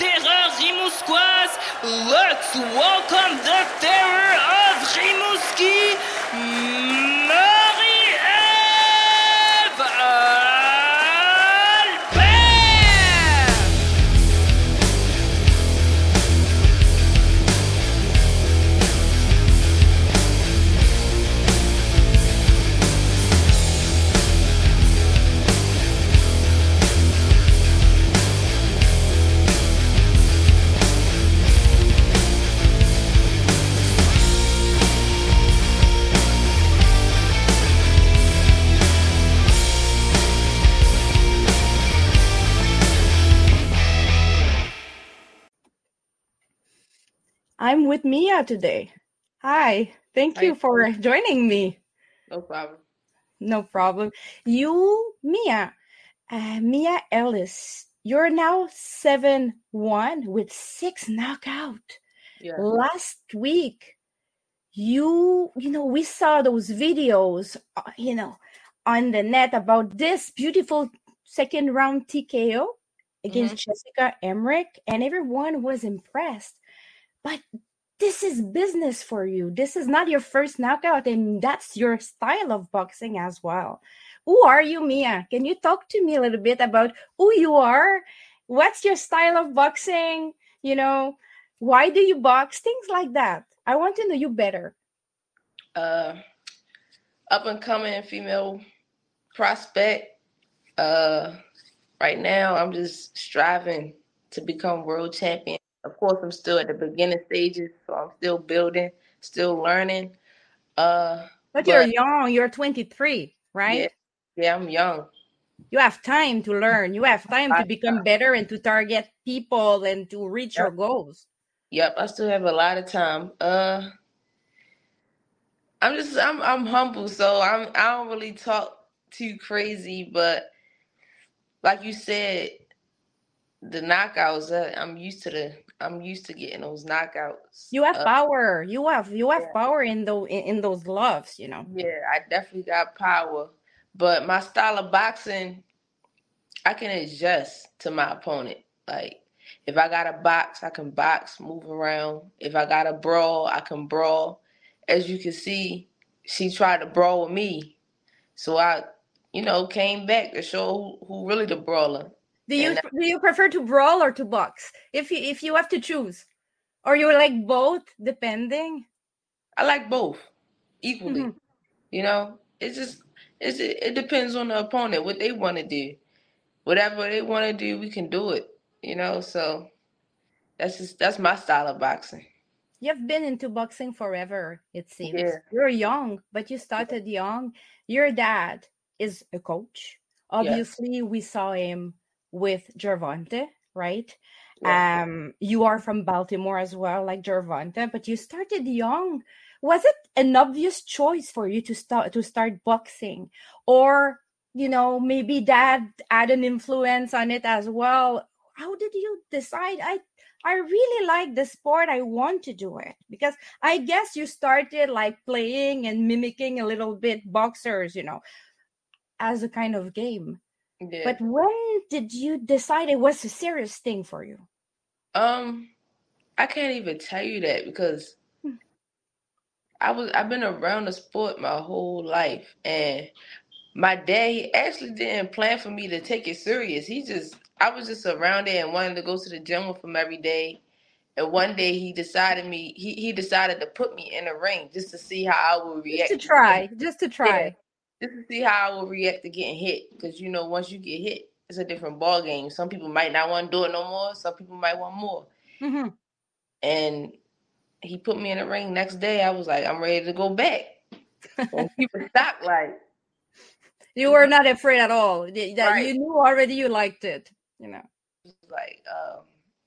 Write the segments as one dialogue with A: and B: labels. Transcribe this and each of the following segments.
A: terreur. Let's welcome the terror of Rimouski,
B: I'm with Mia today. Hi, thank
C: Hi.
B: you for joining me.
C: No problem.
B: No problem. You, Mia, uh, Mia Ellis, you're now 7 1 with six knockout.
C: Yeah.
B: Last week, you, you know, we saw those videos, uh, you know, on the net about this beautiful second round TKO against Jessica Emmerich, and everyone was impressed. But this is business for you. This is not your first knockout, and that's your style of boxing as well. Who are you, Mia? Can you talk to me a little bit about who you are? What's your style of boxing? You know, why do you box? Things like that. I want to know you better.
C: Uh, up and coming female prospect. Uh, right now, I'm just striving to become world champion. Of course, I'm still at the beginning stages, so I'm still building, still learning. Uh,
B: But, you're young, you're 23, right?
C: yeah, yeah, I'm young.
B: You have time to learn. You have time to become better and to target people and to reach your goals.
C: Yep, I still have a lot of time. Uh, I'm just I'm I'm humble, so I'm I don't really talk too crazy, but like you said, the knockouts. Uh, I'm used to the I'm used to getting those knockouts.
B: You have
C: Uh,
B: power. You have you have
C: yeah.
B: power in those in, in those gloves, you know.
C: yeah, I definitely got power, but my style of boxing, I can adjust to my opponent. Like if I got a box, I can box, move around. If I got a brawl, I can brawl. As you can see, she tried to brawl with me, so I, you know, came back to show who, who really the brawler.
B: Do you
C: And
B: do you prefer to brawl or to box? If you if you have to choose, or you like both, depending.
C: I like both equally.
B: Mhm.
C: You know, it's just it's it depends on the opponent what they want to do. Whatever they want to do, we can do it. You know, so that's just that's my style of boxing.
B: You've been into boxing forever, it seems.
C: Yeah.
B: You're young, but you started young. Your dad is a coach. Obviously, we saw him with Gervonta, right?
C: Yeah.
B: Um, you are from Baltimore as well, like Gervonta, but you started young. Was it an obvious choice for you to start to start boxing, or you know maybe dad had an influence on it as well? How did you decide? I I really like the sport. I want to do it because I guess you started like playing and mimicking a little bit boxers, you know, as a kind of game.
C: Yeah.
B: But when did you decide it was a serious thing for you?
C: Um, I can't even tell you that because
B: Hmm.
C: I was I've been around the sport my whole life, and my dad he actually didn't plan for me to take it serious. He just I was just around it and wanted to go to the gym with him every day. And one day he decided me he, he decided to put me in a ring just to see how I would react
B: Just to try, just to try.
C: Just to see how I will react to getting hit. Because you know, once you get hit, it's a different ball game. Some people might not want to do it no more. Some people might want more.
B: Mhm.
C: And he put me in the ring. Next day, I was like, I'm ready to go back. And people stopped like,
B: You were not afraid at all. That
C: Right.
B: you knew already you liked it. You know.
C: like, um,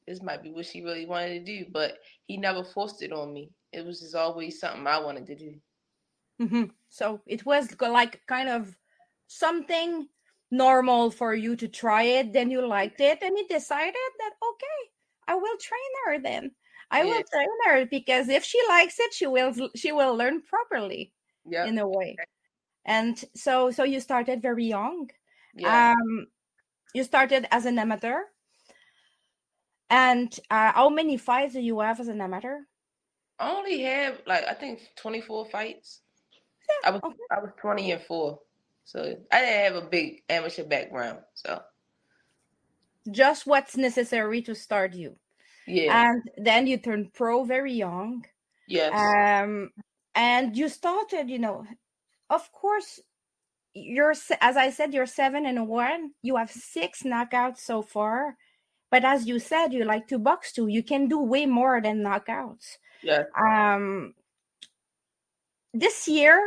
C: this might be what she really wanted to do, but he never forced it on me. It was just always something I wanted to do.
B: Hmm So it was like kind of something normal for you to try it. Then you liked it, and you decided that okay, I will train her. Then I will train her because if she likes it, she will she will learn properly
C: Yeah.
B: in a way. And so so you started very young.
C: Yeah.
B: Um, you started as an amateur. And uh, how many fights do you have as an amateur?
C: I only have like I think 24 fights. I was
B: Okay.
C: I was 20 and four, so I didn't have a big amateur background. So
B: Just what's necessary to start you.
C: yeah,
B: And then you turned pro very young.
C: yes,
B: Um, and you started, you know, of course, you're as I said, you're seven and one. You have six knockouts so far. But as you said, you like to box too. You can do way more than knockouts.
C: Yeah.
B: um this year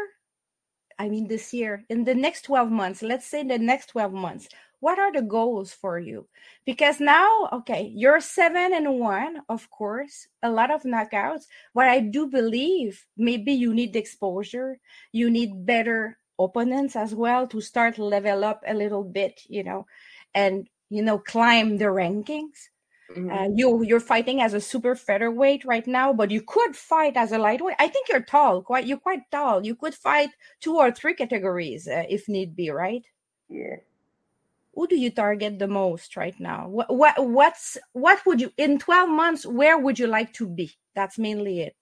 B: i mean this year in the next 12 months let's say the next 12 months what are the goals for you? Because now okay you're seven and one of course a lot of knockouts but i do believe maybe you need exposure you need better opponents as well to start level up a little bit you know and you know climb the rankings
C: Mhm.
B: uh, you you're fighting as a super featherweight right now, but you could fight as a lightweight. I think you're tall, quite you're quite tall. You could fight two or three categories uh, if need be, right?
C: yeah.
B: Who do you target the most right now? What what what's what would you in 12 months? Where would you like to be? That's mainly it.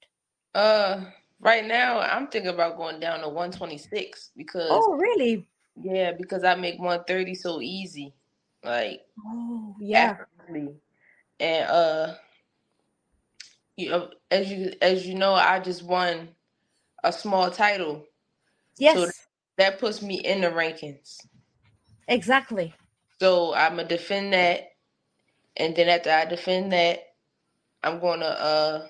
C: Uh, right now I'm thinking about going down to 126 because
B: Oh, really?
C: yeah, because I make 130 so easy, like
B: Oh, yeah.
C: effortlessly. And uh, you know, as you as you know, I just won a small title,
B: Yes,
C: that puts me in the rankings.
B: exactly.
C: So I'm gonna defend that, and then after I defend that, I'm gonna uh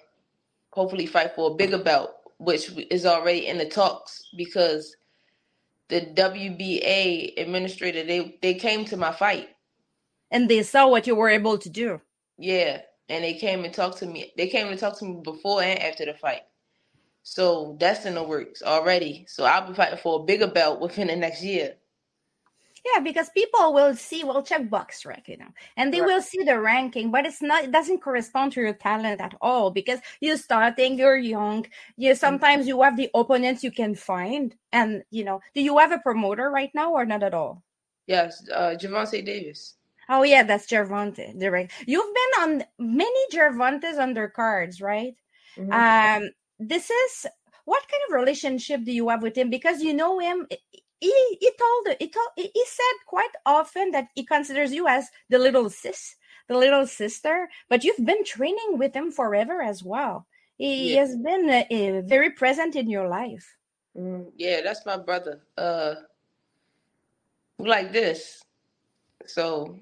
C: hopefully fight for a bigger belt, which is already in the talks because the WBA administrator they they came to my fight,
B: And they saw what you were able to do.
C: Yeah, and they came and talked to me. They came and talked to me before and after the fight. So that's in the works already. So I'll be fighting for a bigger belt within the next year.
B: Yeah, because people will see, will check BoxRec, you know, and they
C: Right.
B: will see the ranking, but it's not, it doesn't correspond to your talent at all because you're starting, you're young. You sometimes you have the opponents you can find, and you know, do you have a promoter right now or not at all?
C: Yes, uh, Gervonta Davis.
B: Oh yeah, that's Gervonta. Direct. You've been on many Gervontas undercards, right?
C: Mhm.
B: um this is what kind of relationship do you have with him because you know him he he told he told he said quite often that he considers you as the little sis the little sister but you've been training with him forever as well he
C: Yeah.
B: has been uh, uh, very present in your life
C: Mm, yeah, that's my brother. Uh, like this. So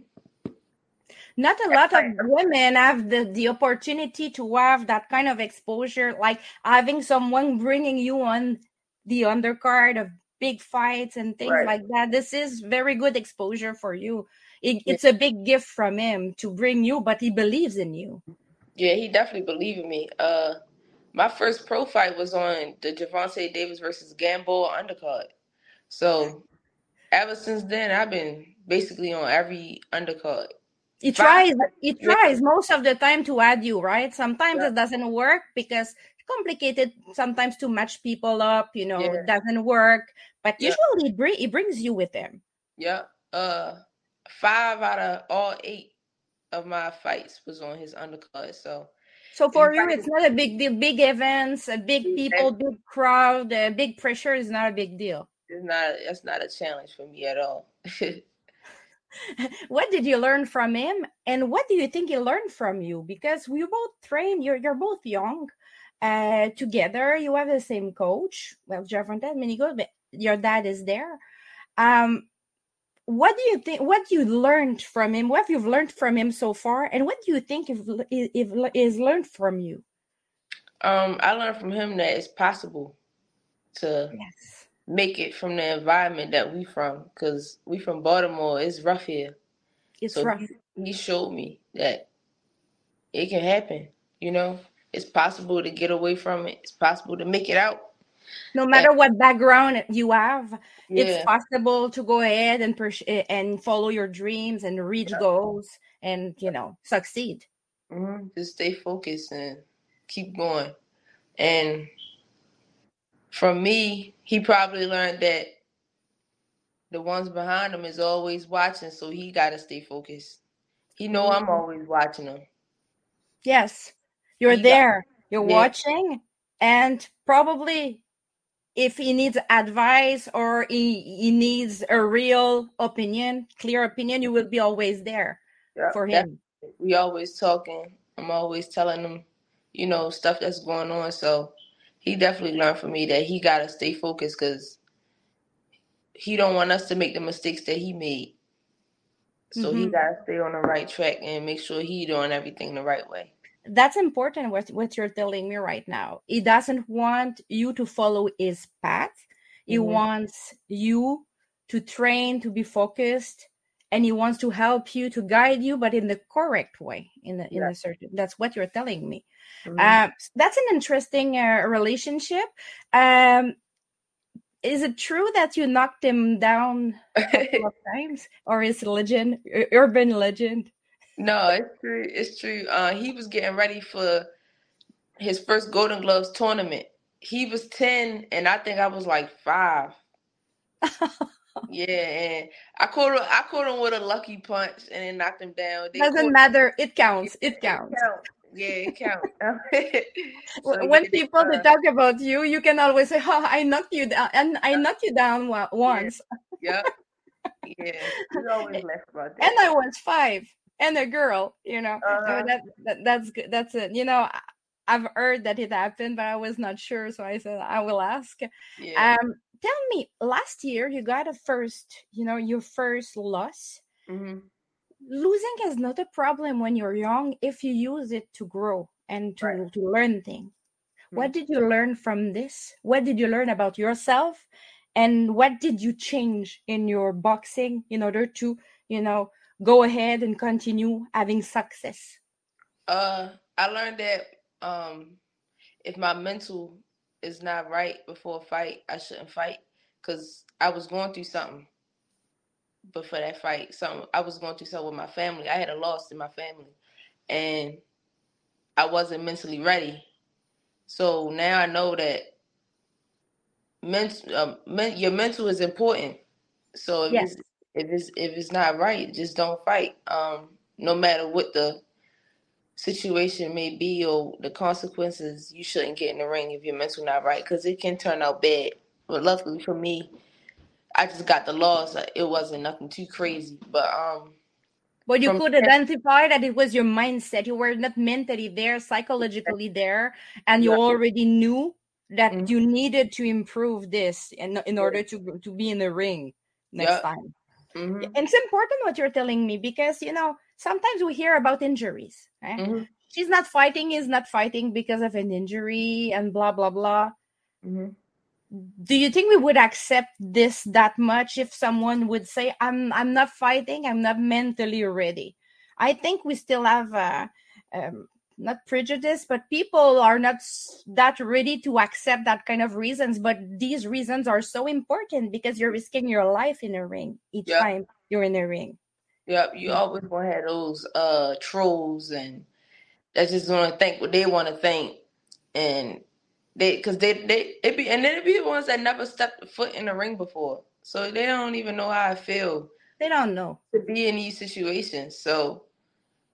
B: not a lot of women have the, the opportunity to have that kind of exposure like having someone bringing you on the undercard of big fights and things
C: Right.
B: like that this is very good exposure for you it, it's a big gift from him to bring you but he believes in you
C: yeah, he definitely believed in me. Uh, my first pro fight was on the Gervonta Davis versus Gamboa undercard. So ever since then, I've been basically on every undercard.
B: He
C: Five-
B: tries
C: it
B: tries most of the time to add you right sometimes
C: Yeah.
B: it doesn't work because it's complicated sometimes to match people up you know
C: Yeah.
B: it doesn't work but
C: Yeah.
B: usually it, bring, he brings you with him
C: Yeah. Uh, five out of all eight of my fights was on his undercard. So
B: So for you, it's not a big deal. Big events, a big people, big crowd, a big pressure is not a big deal.
C: it's not that's not a challenge for me at all.
B: What did you learn from him, and what do you think he learned from you? Because we both train. You're you're both young, uh, together. You have the same coach. Well, Gervonta Minigo, but your dad is there. Um, what do you think? What you learned from him? What you've you learned from him so far? And what do you think if, if is learned from you?
C: um, I learned from him that it's possible to
B: Yes.
C: Make it from the environment that we from, because we from Baltimore. It's rough here.
B: It's
C: So
B: rough.
C: he, he showed me that it can happen. You know, it's possible to get away from it. It's possible to make it out.
B: no matter and, what background you have
C: yeah.
B: it's possible to go ahead and pers- and follow your dreams and reach yeah. goals and you know succeed
C: mm-hmm. just stay focused and keep going and from me he probably learned that the ones behind him is always watching so he got to stay focused he know mm-hmm. i'm always watching him
B: yes you're he there you're yeah. watching and probably if he needs advice or he, he needs a real opinion, clear opinion, you will be always there yeah, for him.
C: We always talking. I'm always telling him, you know, stuff that's going on. So he definitely learned from me that he gotta stay focused because he don't want us to make the mistakes that he made. So mm-hmm. he gotta stay on the right track and make sure he doing everything the right way
B: that's important what, what you're telling me right now he doesn't want you to follow his path he mm-hmm. wants you to train to be focused and he wants to help you to guide you but in the correct way in the in yeah. a certain that's what you're telling me mm-hmm. um, that's an interesting uh, relationship um, is it true that you knocked him down a couple of times or is legend urban legend
C: no, it's true. It's true. Uh, he was getting ready for his first Golden Gloves tournament. He was ten, and I think I was like five. yeah, and I caught him. I caught him with a lucky punch, and then knocked him down.
B: They Doesn't matter. It counts. It counts. It counts.
C: Yeah, it counts.
B: so when people they talk about you, you can always say, "Oh, I knocked you down," and I knocked you down once.
C: Yeah. Yep. Yeah, you always laugh about that.
B: And I was five and a girl you know uh-huh. that, that, that's good that's it you know i've heard that it happened but i was not sure so i said i will ask yeah. um tell me last year you got a first you know your first loss
C: mm-hmm.
B: losing is not a problem when you're young if you use it to grow and to, right. to learn things mm-hmm. what did you learn from this what did you learn about yourself and what did you change in your boxing in order to you know go ahead and continue having success?
C: Uh, I learned that um, if my mental is not right before a fight, I shouldn't fight because I was going through something before that fight. Something I was going through something with my family. I had a loss in my family, and I wasn't mentally ready. So now I know that mental, um, men, your mental is important. So if yes. it's if it's if it's not right, just don't fight. Um, no matter what the situation may be or the consequences, you shouldn't get in the ring if your mental not right because it can turn out bad. But luckily for me, I just got the loss. It wasn't nothing too crazy, but um.
B: But you could identify that it was your mindset. You were not mentally there, psychologically there, and you already knew that mm-hmm. you needed to improve this in, in order to to be in the ring next yep. time.
C: Mm-hmm.
B: It's important what you're telling me because you know sometimes we hear about injuries. Right?
C: Mm-hmm.
B: She's not fighting, is not fighting because of an injury and blah blah blah.
C: Mm-hmm.
B: Do you think we would accept this that much if someone would say, "I'm I'm not fighting, I'm not mentally ready"? I think we still have uh, um, not prejudice, but people are not that ready to accept that kind of reasons. But these reasons are so important because you're risking your life in a ring each yep. time you're in a ring.
C: Yep, you always gonna have those uh trolls and that just gonna think what they want to think, and they because they they it be and then it be the ones that never stepped a foot in the ring before, so they don't even know how I feel.
B: They don't know
C: to be in these situations. So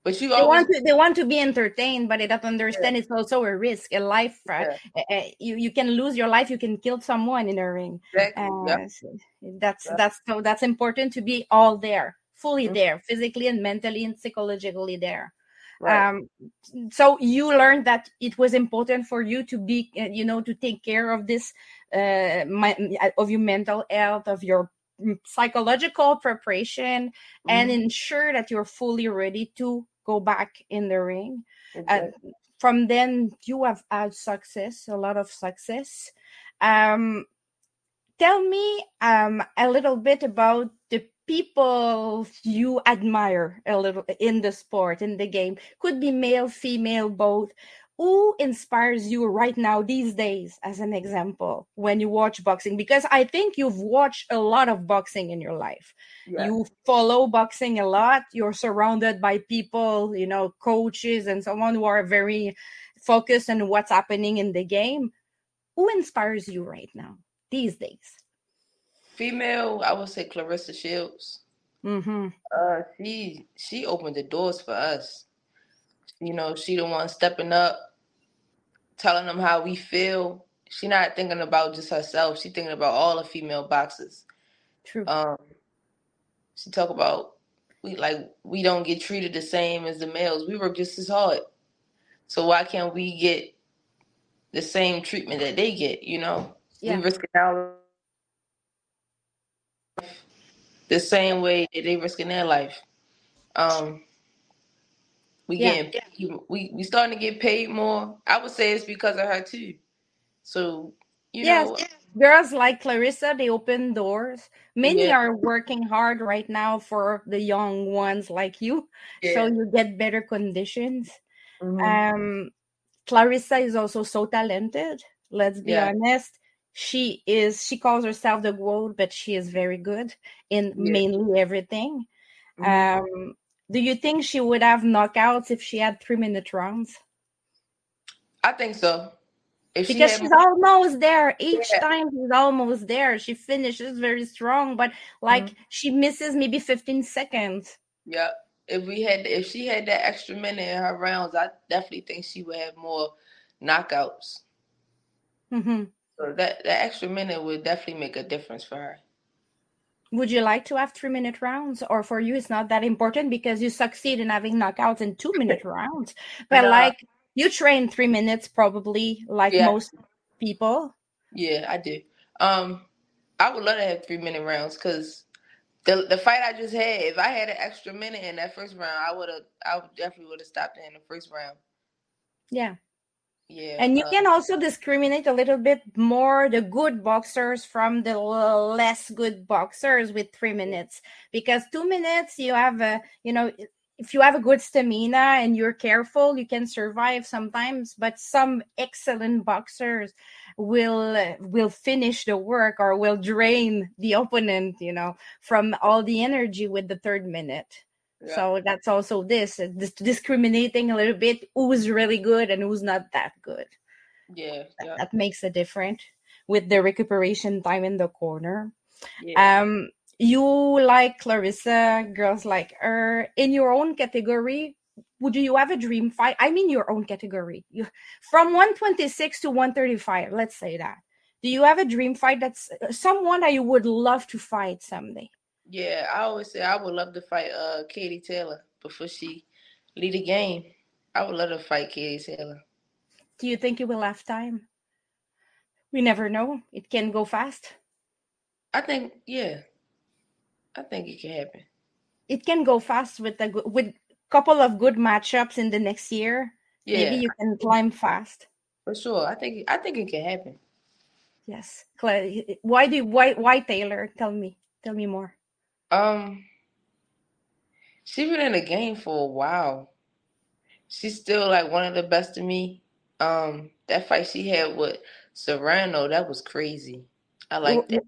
C: but you
B: they always... want to they want to be entertained, but they don't understand it's also a risk, a life. Yeah. Uh, you you can lose your life. You can kill someone in a ring.
C: Exactly. Uh, yep.
B: so that's yep. that's so that's important to be all there, fully mm-hmm. there, physically and mentally and psychologically there. Right. Um, so you learned that it was important for you to be, uh, you know, to take care of this, uh, my, of your mental health, of your psychological preparation mm-hmm. and ensure that you're fully ready to go back in the ring exactly. from then you have had success a lot of success um, tell me um, a little bit about the people you admire a little in the sport in the game. Could be male female both. Who inspires you right now these days as an example when you watch boxing? Because i think you've watched a lot of boxing in your life. Yeah. you follow boxing a lot. You're surrounded by people you know coaches and someone who are very focused on what's happening in the game. Who inspires you right now these days
C: female i would say Claressa Shields
B: mm-hmm.
C: uh she she opened the doors for us you know she the one stepping up telling them how we feel. She not thinking about just herself. She thinking about all the female boxers.
B: True.
C: Um, she talk about we like we don't get treated the same as the males. We work just as hard. So why can't we get the same treatment that they get? You know, yeah. we risking our the same way that they risking their life. Um, we yeah. getting we we starting to get paid more. I would say it's because of her too. So you yes. know,
B: girls like Claressa, they open doors. Many yeah. are working hard right now for the young ones like you, yeah. so you get better conditions. Mm-hmm. Um, Claressa is also so talented. Let's be yeah. honest. She is. She calls herself the goat, but she is very good in mainly everything. Mm-hmm. Um, do you think she would have knockouts if she had three minute rounds?
C: I think so.
B: If because she she's almost there. Each yeah. time she's almost there. She finishes very strong, but like mm-hmm. she misses maybe 15 seconds.
C: Yeah. If we had if she had that extra minute in her rounds, I definitely think she would have more knockouts.
B: Mm-hmm.
C: So that that extra minute would definitely make a difference for her.
B: Would you like to have three minute rounds? Or for you it's not that important because you succeed in having knockouts in two minute rounds. But like you train three minutes probably like yeah. most people.
C: Yeah i do. Um i would love to have three minute rounds because the the fight i just had if i had an extra minute in that first round i would have i would definitely would have stopped it in the first round.
B: Yeah
C: yeah.
B: And you uh, can also discriminate a little bit more the good boxers from the less good boxers with three minutes because two minutes you have a you know if you have a good stamina and you're careful you can survive sometimes but some excellent boxers will will finish the work or will drain the opponent you know from all the energy with the third minute so that's also this, uh, this discriminating a little bit who's really good and who's not that good.
C: Yeah,
B: yeah. That, that, makes a difference with the recuperation time in the corner. Yeah. Um, you like Claressa, girls like her in your own category. Would you have a dream fight? I mean, your own category. You, from 126 to 135, let's say that. Do you have a dream fight that's uh, someone that you would love to fight someday?
C: Yeah, I always say I would love to fight uh Katie Taylor before she lead a game. I would love to fight Katie Taylor.
B: Do you think you will have time? We never know. It can go fast.
C: I think yeah. I think it can happen.
B: It can go fast with a with couple of good matchups in the next year. Yeah. Maybe you can climb fast.
C: For sure. I think I think it can happen.
B: Yes. Why do why why Taylor? Tell me. Tell me more.
C: Um, she's been in the game for a while. She's still like one of the best of me. Um, that fight she had with Serrano, that was crazy. I like that.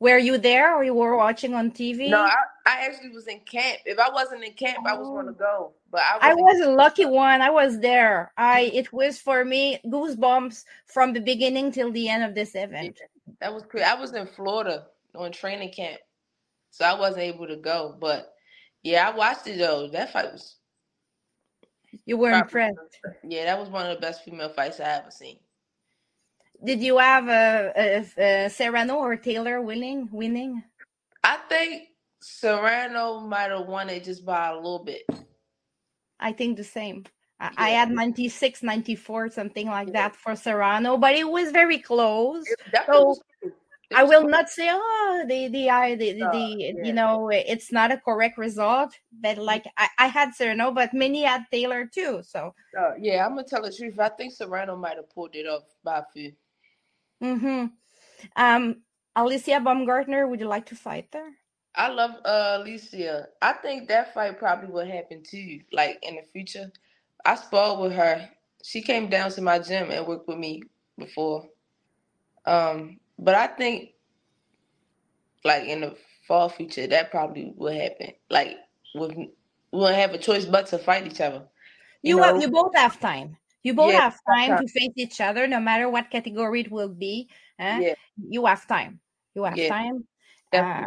B: Were you there or you were watching on TV?
C: No, I, I actually was in camp. If I wasn't in camp, I was going to go. But
B: I, I was a lucky one. I was there. I it was for me goosebumps from the beginning till the end of this event.
C: That was crazy. I was in Florida on training camp so I wasn't able to go. But yeah, I watched it though. That fight was.
B: You were impressed.
C: Yeah, that was one of the best female fights I ever seen.
B: Did you have a, a, a Serrano or Taylor winning? Winning?
C: I think Serrano might have won it just by a little bit.
B: I think the same. Yeah. I had 96, 94, something like that for Serrano, but it was very close. So I will not say, oh, the the I the, the, the yeah. you know it's not a correct result, but mm-hmm. like I, I had Serrano, but many had Taylor too. So
C: uh, yeah, I'm gonna tell the truth. I think Serrano might have pulled it off by a few.
B: Mm-hmm. Um, Alycia Baumgardner, would you like to fight there?
C: I love uh, Alycia. I think that fight probably will happen too, like in the future. I sparred with her she came down to my gym and worked with me before. Um, but I think like in the far future that probably will happen. Like with we won't have a choice but to fight each other.
B: You, you have, you both have time. You both yeah, have time, time, to face each other, no matter what category it will be. Eh? Yeah. You have time. You have yeah. time. Uh,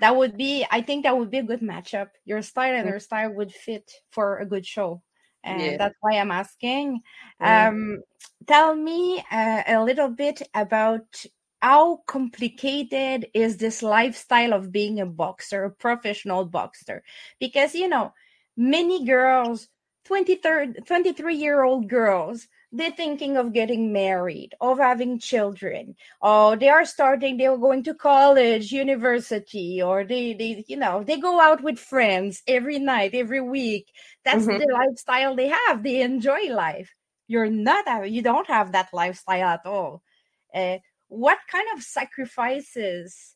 B: that would be, I think, that would be a good matchup. Your style and mm-hmm. her style would fit for a good show, and yeah. that's why I'm asking. Mm-hmm. Um, tell me uh, a little bit about how complicated is this lifestyle of being a boxer, a professional boxer? Because you know, many girls 23 year old girls they're thinking of getting married of having children. Or they are starting they're going to college university or they they you know they go out with friends every night every week. That's mm-hmm. the lifestyle they have. They enjoy life. You're not you don't have that lifestyle at all. Uh, what kind of sacrifices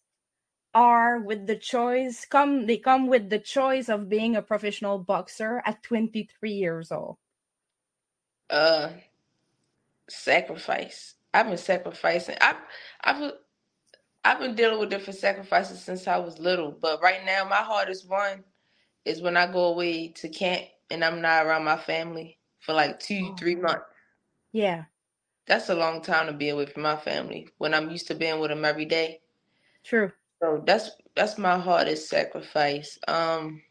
B: are with the choice come they come with the choice of being a professional boxer at 23 years old?
C: Uh sacrifice. I've been sacrificing. I've i've i've been dealing with different sacrifices since i was little but right now my hardest one is when i go away to camp and i'm not around my family for like two oh. three months.
B: Yeah
C: that's a long time to be away from my family when i'm used to being with them every day
B: true
C: so that's that's my hardest sacrifice. Um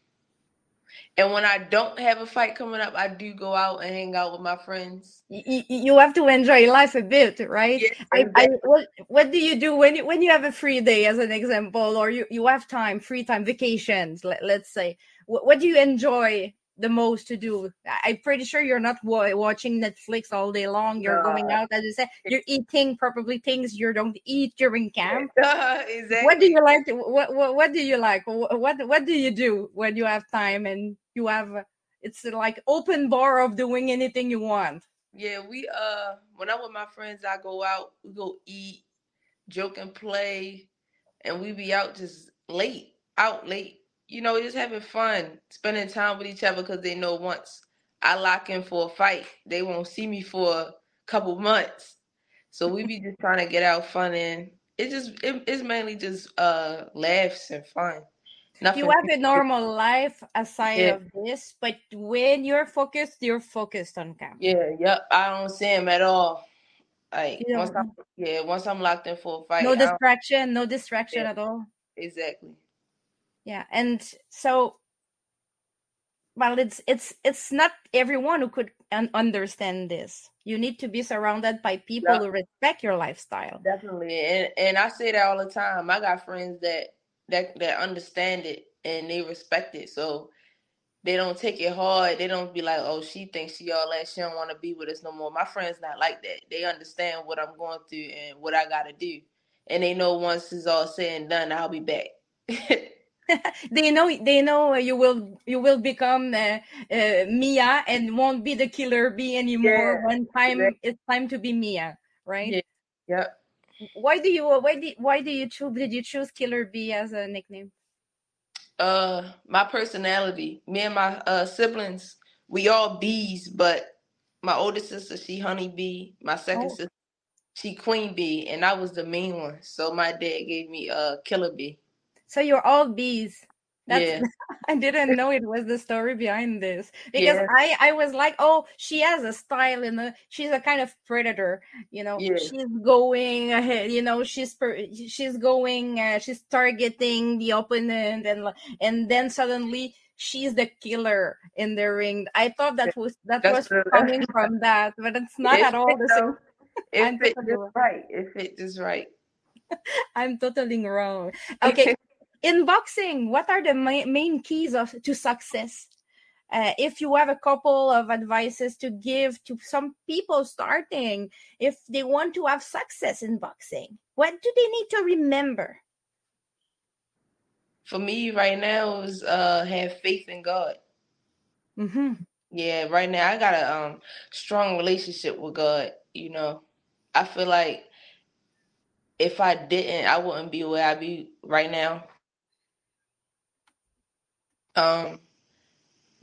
C: and when I don't have a fight coming up, I do go out and hang out with my friends.
B: You, you have to enjoy life a bit, right? Yes, I, I, what, what do you do when you, when you have a free day, as an example, or you, you have time, free time, vacations, let, let's say? What, what do you enjoy the most to do. I'm pretty sure you're not wa- watching Netflix all day long. You're going out, as you said. You're eating probably things you don't eat during camp. exactly. What do you like? To, what, what What do you like? What What do you do when you have time and you have? It's like open bar of doing anything you want.
C: Yeah, we uh, when I'm with my friends, I go out. We go eat, joke and play, and we be out just late, out late you know, just having fun, spending time with each other because they know once I lock in for a fight, they won't see me for a couple months. So we be just trying to get out fun and it just it, it's mainly just uh laughs and fun.
B: Nothing you have a normal life aside yeah. of this, but when you're focused, you're focused on camp.
C: Yeah, yep. I don't see him at all. Like once I'm, yeah, once I'm locked in for a fight.
B: No distraction, no distraction yeah, at all.
C: Exactly
B: yeah and so well it's it's it's not everyone who could un- understand this. You need to be surrounded by people who respect your lifestyle.
C: Definitely and and i say that all the time. I got friends that that that understand it and they respect it so they don't take it hard. They don't be like oh she thinks she all that. She don't want to be with us no more. My friends not like that. They understand what i'm going through and what i gotta do and they know once it's all said and done i'll be back
B: they know they know you will you will become uh, uh, Mia and won't be the killer bee anymore. Yeah. One time yeah. it's time to be Mia, right?
C: Yeah. yeah.
B: Why do you why did why do you choose did you choose Killer Bee as a nickname?
C: Uh, my personality. Me and my uh siblings, we all bees, but my older sister she honey bee. My second oh. sister she queen bee, and I was the main one. So my dad gave me a uh, Killer Bee.
B: So you're all bees. That's, yeah. I didn't know it was the story behind this because yeah. I I was like, oh, she has a style and a, she's a kind of predator, you know. Yeah. She's going ahead, you know. She's per, she's going, uh, she's targeting the opponent, and and then suddenly she's the killer in the ring. I thought that was that That's was true. coming from that, but it's not at all the same.
C: If it just right, if it is right.
B: I'm totally wrong. Okay in boxing what are the ma- main keys of to success? Uh, if you have a couple of advices to give to some people starting if they want to have success in boxing what do they need to remember?
C: For me right now is uh have faith in god. Mm-hmm. yeah right now i got a um strong relationship with god you know. I feel like if i didn't i wouldn't be where i be right now um,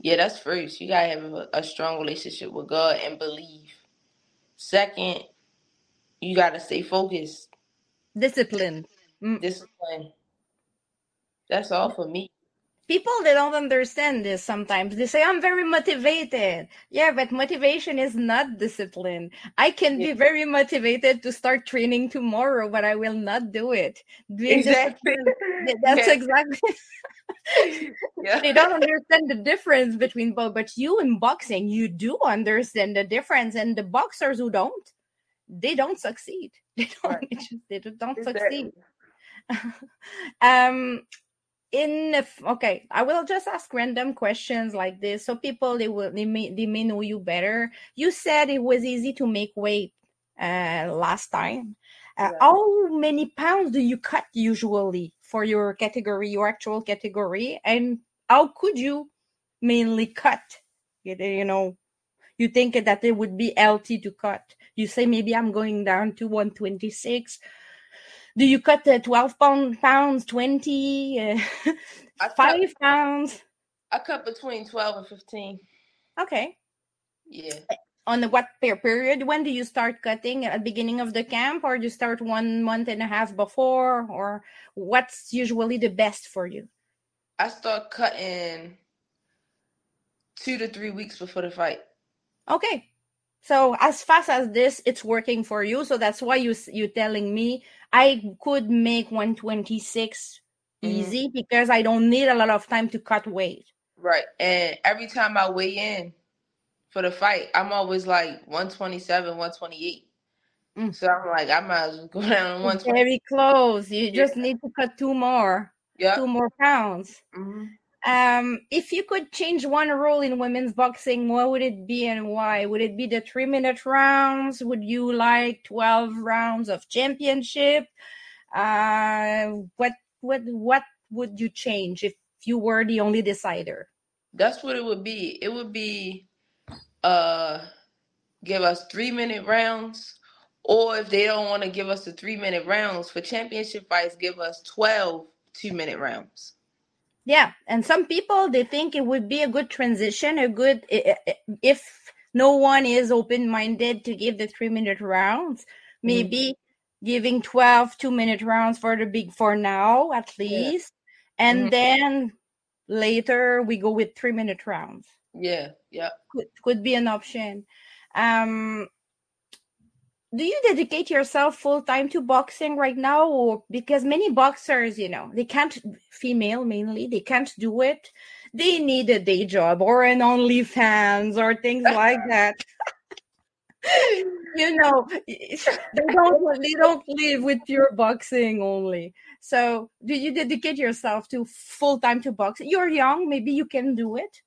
C: yeah, that's first. You gotta have a, a strong relationship with God and believe. Second, you gotta stay focused.
B: Discipline. Mm.
C: Discipline. That's all for me.
B: People they don't understand this sometimes. They say I'm very motivated. Yeah, but motivation is not discipline. I can
C: Yeah.
B: be very motivated to start training tomorrow, but I will not do it. Being
C: Exactly.
B: that's
C: Yeah.
B: exactly
C: Yeah.
B: they don't understand the difference between both. But you in boxing, you do understand the difference, and the boxers who don't, they don't succeed. They don't.
C: Right.
B: They don't succeed. um in if okay i will just ask random questions like this. So people they will they may they may know you better. You said it was easy to make weight uh last time. Uh,
C: Yeah.
B: how many pounds do you cut usually for your category your actual category? And how could you mainly cut? You you know you think that it would be healthy to cut. You say maybe i'm going down to 126 do you cut the 12 pound pounds 20 uh,
C: cut,
B: 5 pounds
C: I cut between twelve and fifteen.
B: okay
C: Yeah.
B: on the what per- period when do you start cutting at the beginning of the camp or you start one month and a half before or what's usually the best for you
C: I start cutting two to three weeks before the fight.
B: okay so as fast as this it's working for you so that's why you you're telling me i could make 126
C: Mhm.
B: easy because i don't need a lot of time to cut weight
C: Right. And every time I weigh in for the fight, I'm always like 127, 128.
B: Mm.
C: So I'm like, I might as well go down to 120.
B: very close you
C: Yeah.
B: just need to cut two more
C: Yeah.
B: two more pounds
C: hmm
B: Um, if you could change one rule in women's boxing, what would it be and why? Would it be the three minute rounds? Would you like 12 rounds of championship? Uh, what, what, what would you change if you were the only decider?
C: That's what it would be. It would be uh give us three minute rounds. Or if they don't want to give us the three minute rounds for championship fights, give us 12 two minute rounds.
B: Yeah. And some people, they think it would be a good transition, a good, if no one is open minded to give the three minute rounds, maybe giving 12 two minute rounds for the big four now, at
C: Yeah.
B: least. And
C: Mhm.
B: then later we go with three minute rounds.
C: Yeah, yeah.
B: Could, could be an option. Um, do you dedicate yourself full time to boxing right now? Or because many boxers you know they can't female mainly they can't do it. They need a day job or an OnlyFans or things like that. You know they don't they don't live with pure boxing only. So do you dedicate yourself to full time to boxing? You're young maybe you can do it.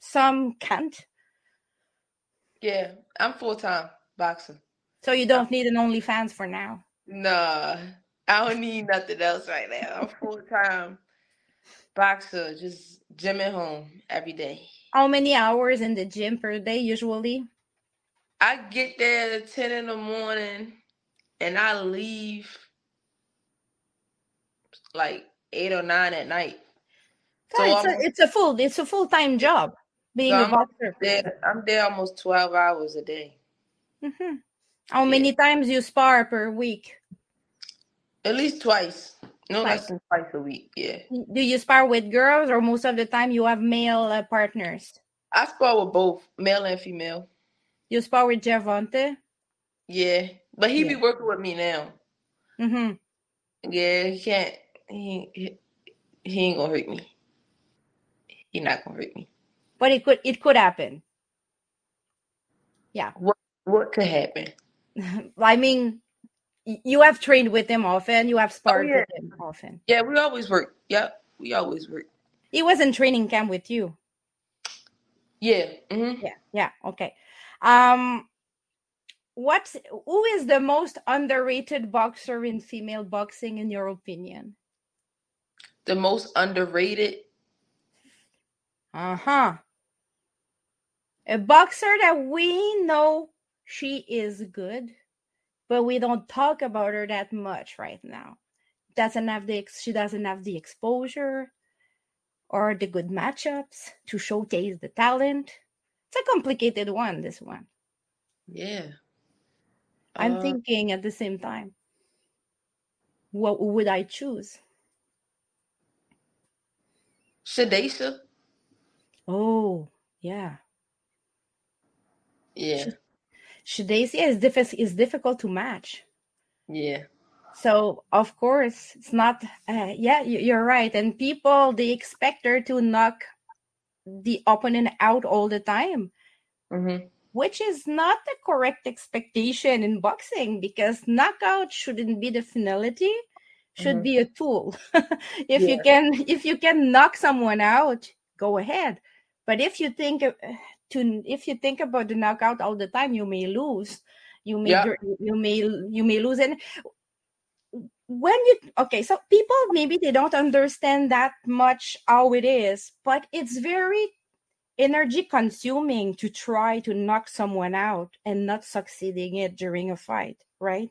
B: Some can't.
C: Yeah, I'm full time boxing.
B: So you don't need an OnlyFans for now
C: Nah, I don't need nothing else right now. I'm full time boxer, just gym at home every day.
B: how many hours in the gym per day usually
C: I get there at 10 in the morning and I leave like 8 or 9 at night.
B: So
C: So
B: it's,
C: I'm
B: a, it's a full it's a full time job being
C: So
B: a
C: I'm
B: boxer.
C: there, I'm there almost 12 hours a day.
B: Mhm. How many times you spar per week?
C: At least twice. No
B: Twice.
C: less than twice a week. Yeah.
B: Do you spar with girls or most of the time you have male uh, partners?
C: I spar with both male and female.
B: You spar with Gervonta?
C: Yeah. But he be working with me now.
B: hmm
C: Yeah, he can't. He, he, he ain't gonna hurt me. He not gonna hurt me.
B: But it could it could happen. Yeah.
C: What What could happen?
B: I mean, you have trained with him often. You have sparred
C: yeah.
B: with him often.
C: Yeah, we always work. Yep, we always work.
B: He was in training camp with you.
C: Yeah. hmm
B: Yeah. Yeah. Okay. Um, what's who is the most underrated boxer in female boxing in your opinion?
C: The most underrated.
B: Uh-huh. A boxer that we know she is good, but we don't talk about her that much right now. Doesn't have the ex- she doesn't have the exposure or the good matchups to showcase the talent. It's a complicated one, this one.
C: Yeah.
B: I'm
C: Uh,
B: thinking at the same time. What would I choose?
C: Shadasia.
B: Oh, yeah.
C: Yeah.
B: Shadasia is, diffi- is difficult to match.
C: Yeah.
B: So of course it's not. Uh, yeah, you- you're right. And people they expect her to knock the opponent out all the time,
C: Mm-hmm.
B: which is not the correct expectation in boxing because knockout shouldn't be the finality. Should
C: Mhm.
B: be a tool. if you can, if you can knock someone out, go ahead. But if you think uh, to, if you think about the knockout all the time, you may lose. You may,
C: Yeah.
B: you may, you may lose. And when you okay so people maybe they don't understand that much how it is but it's very energy consuming to try to knock someone out and not succeeding it during a fight right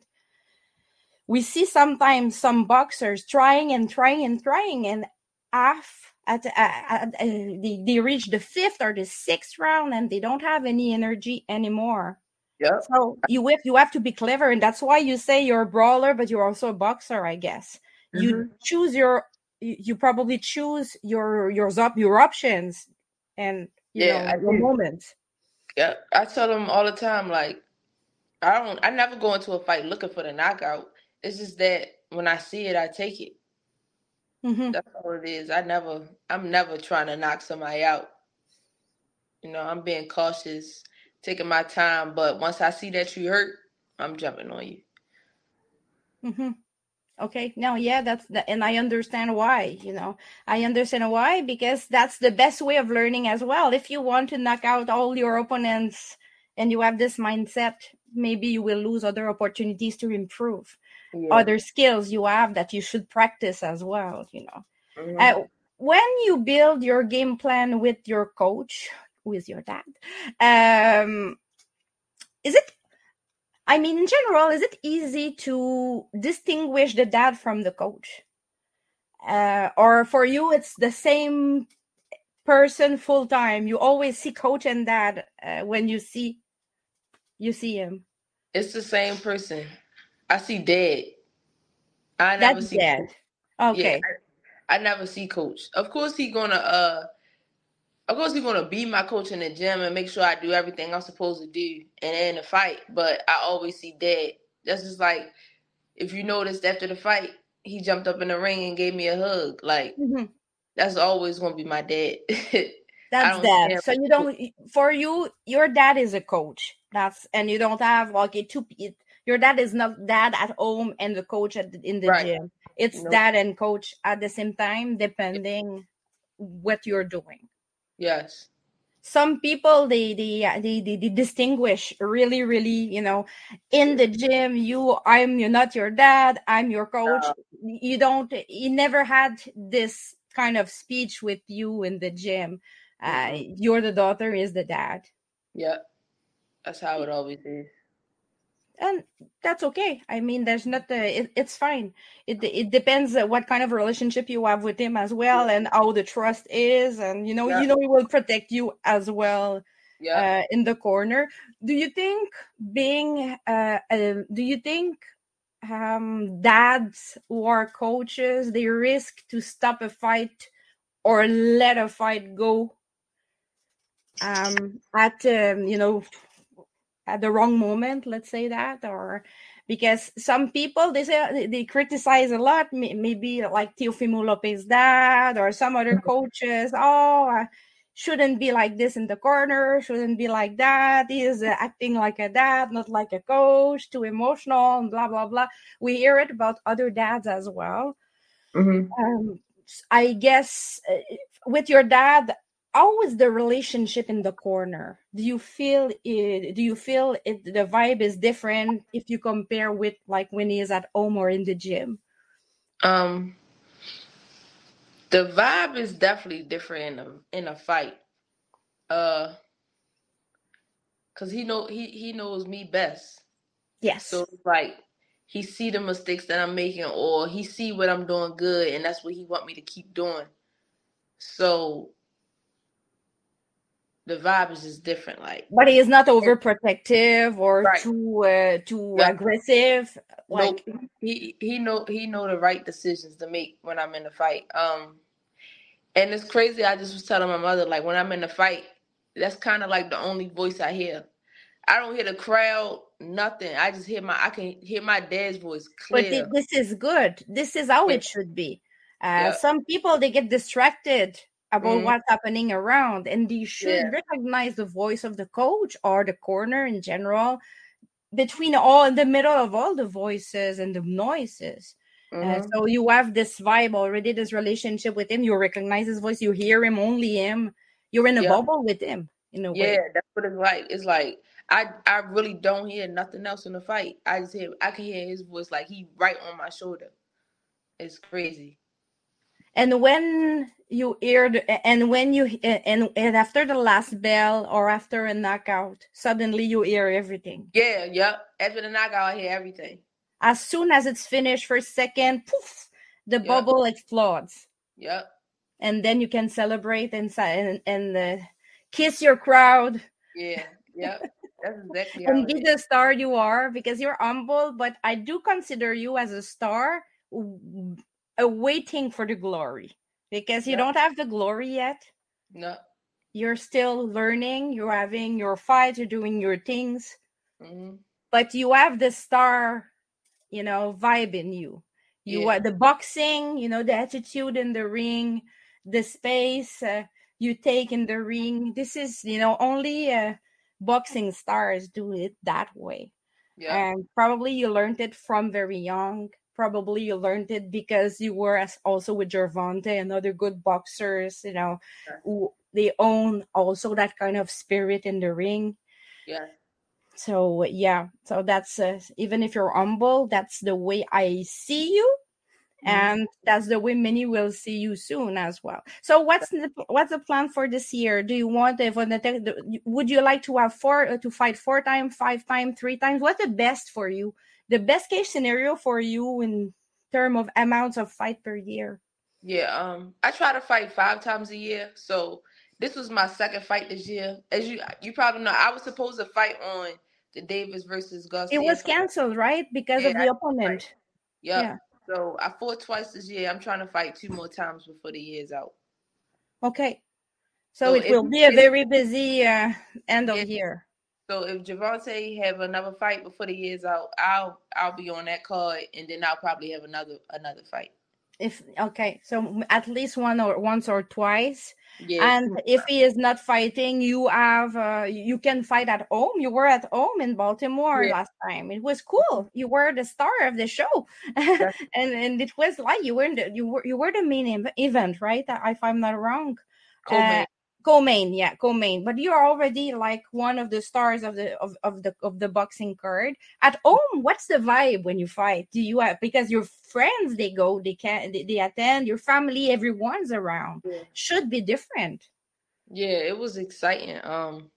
B: we see sometimes some boxers trying and trying and trying and half at, at, at- uh, they, they reach the fifth or the sixth round and they don't have any energy anymore
C: Yep.
B: so you have you have to be clever, and that's why you say you're a brawler, but you're also a boxer, I guess. You
C: Mhm.
B: choose your you you probably choose your your your options and you
C: Yeah, I
B: know your
C: do.
B: moments.
C: Yep. I tell them all the time, like, I don't I never go into a fight looking for the knockout. It's just that when I see it, I take it.
B: Mhm.
C: That's all it is. I never I'm never trying to knock somebody out. You know, I'm being cautious, taking my time, but once I see that you hurt, I'm jumping on you.
B: hmm Okay. No, yeah, that's the, and I understand why, you know, I understand why because that's the best way of learning as well. If you want to knock out all your opponents and you have this mindset, maybe you will lose other opportunities to improve
C: Yeah.
B: other skills you have that you should practice as well, you know.
C: Mhm.
B: Uh, when you build your game plan with your coach, who is your dad, um, is it I mean, in general, is it easy to distinguish the dad from the coach? Uh, or for you, it's the same person full time. You always see coach and dad uh, when you see you see him.
C: It's the same person. I see dad. I never
B: That's
C: see
B: dad.
C: Coach.
B: Okay.
C: Yeah, I, I never see coach. Of course he gonna uh of course he's gonna be my coach in the gym and make sure I do everything I'm supposed to do and in the fight. But I always see dad. That's just like if you noticed after the fight, he jumped up in the ring and gave me a hug. Like
B: Mhm.
C: that's always gonna be my dad.
B: That's
C: don't see him
B: dad. So you don't for you, your dad is a coach. That's and you don't have like a two. Your dad is not dad at home and the coach at the, in the
C: Right.
B: gym. It's
C: Nope.
B: dad and coach at the same time, depending what you're doing.
C: yes.
B: Some people they they they, they, they distinguish really really you know in the gym you I'm you're not your dad I'm your coach
C: Uh,
B: you don't you never had this kind of speech with you in the gym uh, you're the daughter is the dad
C: yeah That's how it always is.
B: And that's okay i mean there's not the it, it's fine it it depends what kind of relationship you have with him as well and how the trust is and you know
C: Yeah.
B: you know he will protect you as well
C: Yeah.
B: uh, in the corner do you think being uh, uh do you think um dads who are coaches they risk to stop a fight or let a fight go um at um, you know at the wrong moment let's say that or because some people they say they, criticize a lot maybe like Teofimo Lopez dad or some other coaches oh uh, shouldn't be like this in the corner shouldn't be like that he is uh, acting like a dad not like a coach too emotional and blah blah blah. We hear it about other dads as well.
C: Hmm
B: um, I guess uh, with your dad, how was the relationship in the corner? Do you feel it? Do you feel it? The vibe is different if you compare with like when he is at home or in the gym.
C: Um, the vibe is definitely different in a in a fight. Uh, cause he know he he knows me best.
B: Yes.
C: So like he see the mistakes that I'm making, or he see what I'm doing good, and that's what he want me to keep doing. So the vibe is just different. Like,
B: but he is not overprotective or
C: Right.
B: too uh, too
C: Yeah.
B: aggressive. Like
C: he he know he know the right decisions to make when I'm in the fight. Um, and it's crazy. I just was telling my mother like when I'm in the fight, that's kind of like the only voice I hear. I don't hear the crowd, nothing. I just hear my I can hear my dad's voice
B: but
C: clear.
B: thi- this is good. This is how
C: Yeah.
B: it should be. Uh,
C: Yeah.
B: Some people they get distracted about
C: Mhm.
B: what's happening around, and they should
C: Yeah.
B: recognize the voice of the coach or the corner in general. Between all in the middle of all the voices and the noises, Uh,
C: Mhm.
B: so you have this vibe already, this relationship with him. You recognize his voice. You hear him, only him. You're in a
C: Yeah.
B: bubble with him in a way.
C: Yeah, that's what it's like. It's like I I really don't hear nothing else in the fight. I just hear I can hear his voice like he right on my shoulder. It's crazy.
B: And when you hear, and when you, and, and after the last bell or after a knockout, suddenly you hear everything.
C: Yeah, yep. After the knockout, I hear everything.
B: As soon as it's finished for a second, poof, the
C: Yeah.
B: bubble explodes.
C: Yep.
B: And then you can celebrate and, and, and uh, kiss your crowd
C: Yeah. Yep. That's exactly
B: and be the star you are because you're humble, but I do consider you as a star w- awaiting for the glory because you
C: Yeah.
B: don't have the glory yet.
C: No.
B: You're still learning, you're having your fights, you're doing your things,
C: hmm
B: but you have the star, you know, vibe in you. You
C: Yeah.
B: are the boxing, you know, the attitude in the ring, the space uh, you take in the ring. This is, you know, only uh, boxing stars do it that way.
C: Yep.
B: And probably you learned it from very young. Probably you learned it because you were as also with Gervonta and other good boxers, you know,
C: Sure.
B: who they own also that kind of spirit in the ring.
C: yeah.
B: So yeah, so that's uh, even if you're humble, that's the way I see you,
C: Mhm.
B: and that's the way many will see you soon as well. So what's the what's the plan for this year? Do you want if would you like to have four uh, to fight four times, five times, three times? What's the best for you? The best case scenario for you in term of amounts of fight per year?
C: Yeah. Um, I try to fight five times a year. So this was my second fight this year. As you you probably know, I was supposed to fight on the Davis versus Garcia.
B: It was canceled, right? Because of
C: Yeah,
B: the opponent.
C: Yep.
B: Yeah.
C: So I fought twice this year. I'm trying to fight two more times before the year's out.
B: Okay. So,
C: So
B: it
C: if
B: will be a very busy uh, end of year.
C: So if Gervonta have another fight before the year's out, I'll I'll be on that card, and then I'll probably have another another fight.
B: If okay, so at least one or once or twice.
C: Yeah.
B: And if he is not fighting, you have uh, you can fight at home. You were at home in Baltimore
C: Yeah.
B: last time. It was cool. You were the star of the show, and and it was like you were in the, you were you were the main event, right? If I'm not wrong.
C: Co-main.
B: Uh, co-main, yeah, co-main. But you're already like one of the stars of the of, of the of the boxing card. At home, what's the vibe when you fight? Do you have because your friends they go, they can they, they attend, your family, everyone's around.
C: Yeah.
B: Should be different.
C: Yeah, it was exciting. Um,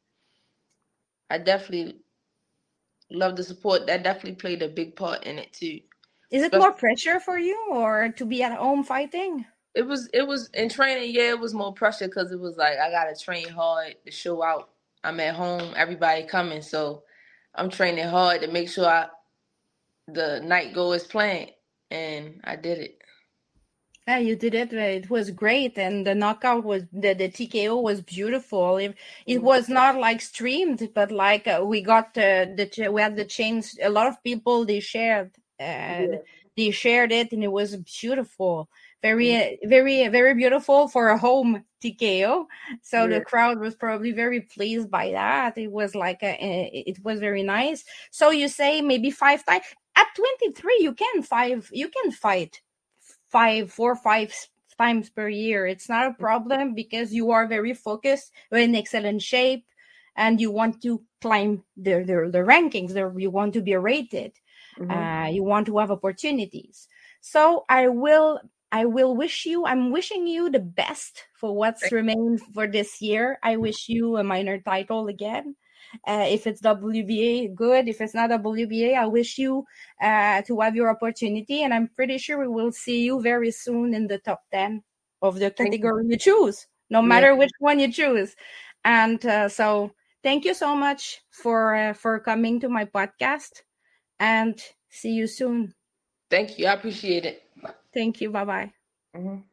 C: I definitely love the support. That definitely played a big part in it too.
B: Is it
C: But-
B: more pressure for you or to be at home fighting?
C: It was it was in training. Yeah, it was more pressure because it was like I gotta train hard to show out. I'm at home, everybody coming, so I'm training hard to make sure I the night go as planned, and I did it.
B: Yeah, you did it. It was great, and the knockout was the, the TKO was beautiful. It, it
C: Mhm.
B: was not like streamed, but like uh, we got uh, the we had the chains. A lot of people they shared, uh, they shared it, and it was beautiful. Very, uh, very, very beautiful for a home TKO. So
C: Yeah.
B: the crowd was probably very pleased by that. It was like a, it was very nice. So you say maybe five times at twenty three, you can five, you can fight five, four, five times per year. It's not a problem because you are very focused, you're in excellent shape, and you want to climb the the, the rankings. The, you want to be rated.
C: Mhm.
B: Uh, you want to have opportunities. So I will. I will wish you. I'm wishing you the best for what's
C: Thank-
B: remained for this year. I wish you a minor title again. Uh, if it's WBA, good. If it's not WBA, I wish you uh, to have your opportunity. And I'm pretty sure we will see you very soon in the top 10 of the
C: you.
B: category you choose, no
C: Yeah.
B: matter which one you choose. And uh, so thank you so much for uh, for coming to my podcast and see you soon.
C: Thank you. I appreciate it.
B: Thank you. Bye bye.
C: Mm-hmm.